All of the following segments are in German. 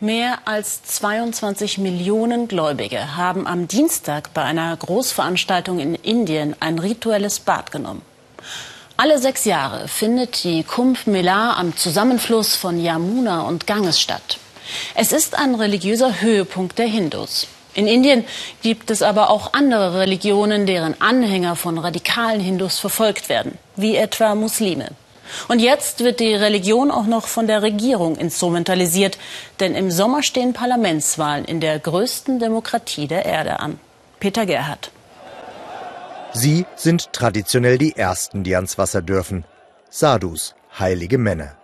Mehr als 22 Millionen Gläubige haben am Dienstag bei einer Großveranstaltung in Indien ein rituelles Bad genommen. Alle sechs Jahre findet die Kumbh Mela am Zusammenfluss von Yamuna und Ganges statt. Es ist ein religiöser Höhepunkt der Hindus. In Indien gibt es aber auch andere Religionen, deren Anhänger von radikalen Hindus verfolgt werden, wie etwa Muslime. Und jetzt wird die Religion auch noch von der Regierung instrumentalisiert, denn im Sommer stehen Parlamentswahlen in der größten Demokratie der Erde an. Peter Gerhardt. Sie sind traditionell die Ersten, die ans Wasser dürfen. Sadhus, heilige Männer.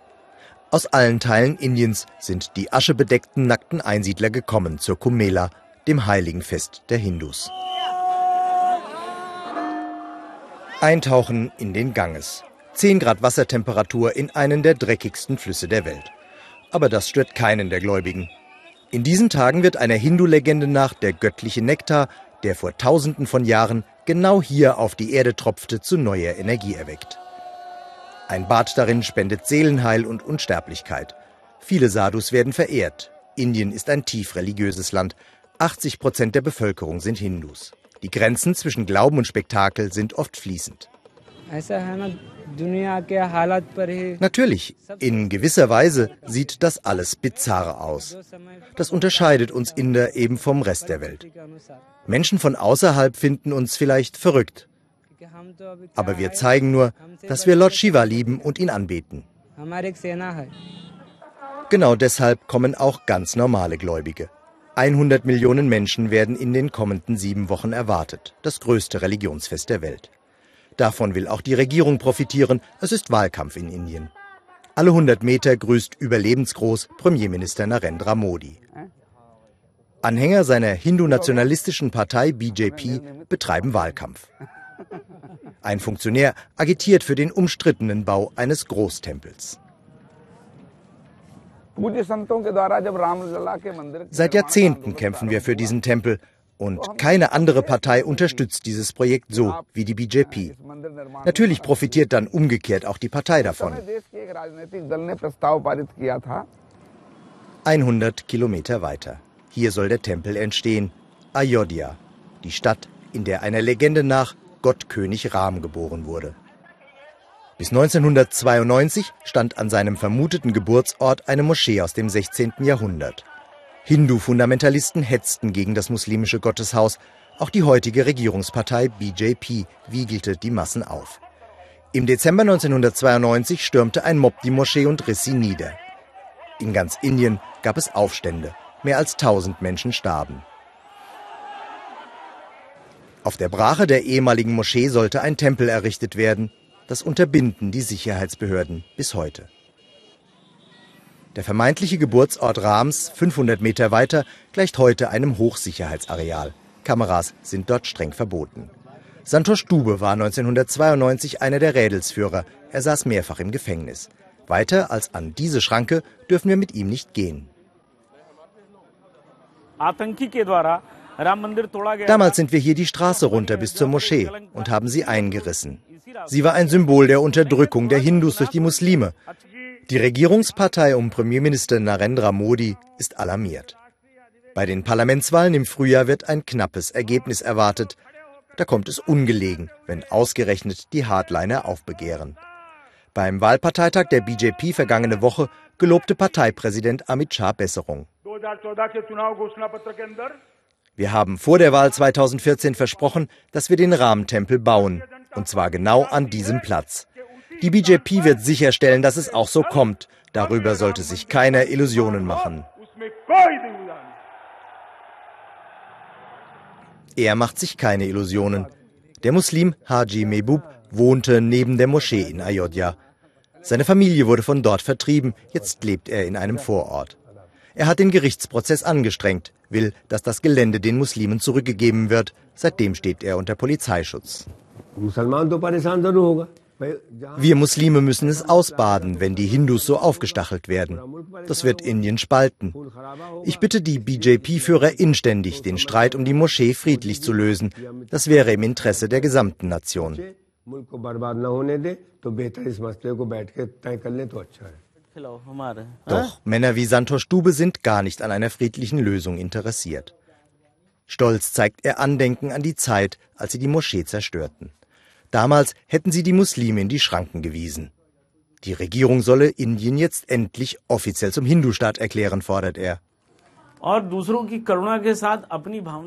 Aus allen Teilen Indiens sind die aschebedeckten nackten Einsiedler gekommen zur Kumela, dem heiligen Fest der Hindus. Eintauchen in den Ganges. 10 Grad Wassertemperatur in einen der dreckigsten Flüsse der Welt. Aber das stört keinen der Gläubigen. In diesen Tagen wird einer Hindu-Legende nach der göttliche Nektar, der vor tausenden von Jahren genau hier auf die Erde tropfte, zu neuer Energie erweckt. Ein Bad darin spendet Seelenheil und Unsterblichkeit. Viele Sadhus werden verehrt. Indien ist ein tief religiöses Land. 80 Prozent der Bevölkerung sind Hindus. Die Grenzen zwischen Glauben und Spektakel sind oft fließend. Natürlich, in gewisser Weise sieht das alles bizarr aus. Das unterscheidet uns Inder eben vom Rest der Welt. Menschen von außerhalb finden uns vielleicht verrückt. Aber wir zeigen nur, dass wir Lord Shiva lieben und ihn anbeten. Genau deshalb kommen auch ganz normale Gläubige. 100 Millionen Menschen werden in den kommenden sieben Wochen erwartet, das größte Religionsfest der Welt. Davon will auch die Regierung profitieren. Es ist Wahlkampf in Indien. Alle 100 Meter grüßt überlebensgroß Premierminister Narendra Modi. Anhänger seiner hindu-nationalistischen Partei BJP betreiben Wahlkampf. Ein Funktionär agitiert für den umstrittenen Bau eines Großtempels. Seit Jahrzehnten kämpfen wir für diesen Tempel und keine andere Partei unterstützt dieses Projekt so wie die BJP. Natürlich profitiert dann umgekehrt auch die Partei davon. 100 Kilometer weiter. Hier soll der Tempel entstehen. Ayodhya, die Stadt, in der einer Legende nach Gottkönig Ram geboren wurde. Bis 1992 stand an seinem vermuteten Geburtsort eine Moschee aus dem 16. Jahrhundert. Hindu-Fundamentalisten hetzten gegen das muslimische Gotteshaus. Auch die heutige Regierungspartei BJP wiegelte die Massen auf. Im Dezember 1992 stürmte ein Mob die Moschee und riss sie nieder. In ganz Indien gab es Aufstände. Mehr als 1000 Menschen starben. Auf der Brache der ehemaligen Moschee sollte ein Tempel errichtet werden. Das unterbinden die Sicherheitsbehörden bis heute. Der vermeintliche Geburtsort Rams, 500 Meter weiter, gleicht heute einem Hochsicherheitsareal. Kameras sind dort streng verboten. Santosh Dube war 1992 einer der Rädelsführer. Er saß mehrfach im Gefängnis. Weiter als an diese Schranke dürfen wir mit ihm nicht gehen. Damals sind wir hier die Straße runter bis zur Moschee und haben sie eingerissen. Sie war ein Symbol der Unterdrückung der Hindus durch die Muslime. Die Regierungspartei um Premierminister Narendra Modi ist alarmiert. Bei den Parlamentswahlen im Frühjahr wird ein knappes Ergebnis erwartet. Da kommt es ungelegen, wenn ausgerechnet die Hardliner aufbegehren. Beim Wahlparteitag der BJP vergangene Woche gelobte Parteipräsident Amit Shah Besserung. Wir haben vor der Wahl 2014 versprochen, dass wir den Rahmentempel bauen, und zwar genau an diesem Platz. Die BJP wird sicherstellen, dass es auch so kommt. Darüber sollte sich keiner Illusionen machen. Er macht sich keine Illusionen. Der Muslim Haji Mehbub wohnte neben der Moschee in Ayodhya. Seine Familie wurde von dort vertrieben, jetzt lebt er in einem Vorort. Er hat den Gerichtsprozess angestrengt, will, dass das Gelände den Muslimen zurückgegeben wird. Seitdem steht er unter Polizeischutz. Wir Muslime müssen es ausbaden, wenn die Hindus so aufgestachelt werden. Das wird Indien spalten. Ich bitte die BJP-Führer inständig, den Streit um die Moschee friedlich zu lösen. Das wäre im Interesse der gesamten Nation. Doch Männer wie Santosh Dube sind gar nicht an einer friedlichen Lösung interessiert. Stolz zeigt er Andenken an die Zeit, als sie die Moschee zerstörten. Damals hätten sie die Muslime in die Schranken gewiesen. Die Regierung solle Indien jetzt endlich offiziell zum Hindu-Staat erklären, fordert er.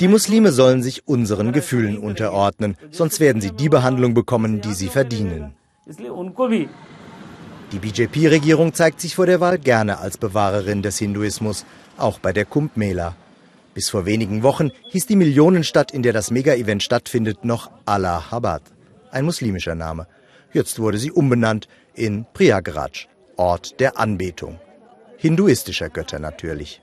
Die Muslime sollen sich unseren Gefühlen unterordnen, sonst werden sie die Behandlung bekommen, die sie verdienen. Die BJP-Regierung zeigt sich vor der Wahl gerne als Bewahrerin des Hinduismus, auch bei der Kumbh Mela. Bis vor wenigen Wochen hieß die Millionenstadt, in der das Mega-Event stattfindet, noch Allahabad, ein muslimischer Name. Jetzt wurde sie umbenannt in Prayagraj, Ort der Anbetung. Hinduistischer Götter natürlich.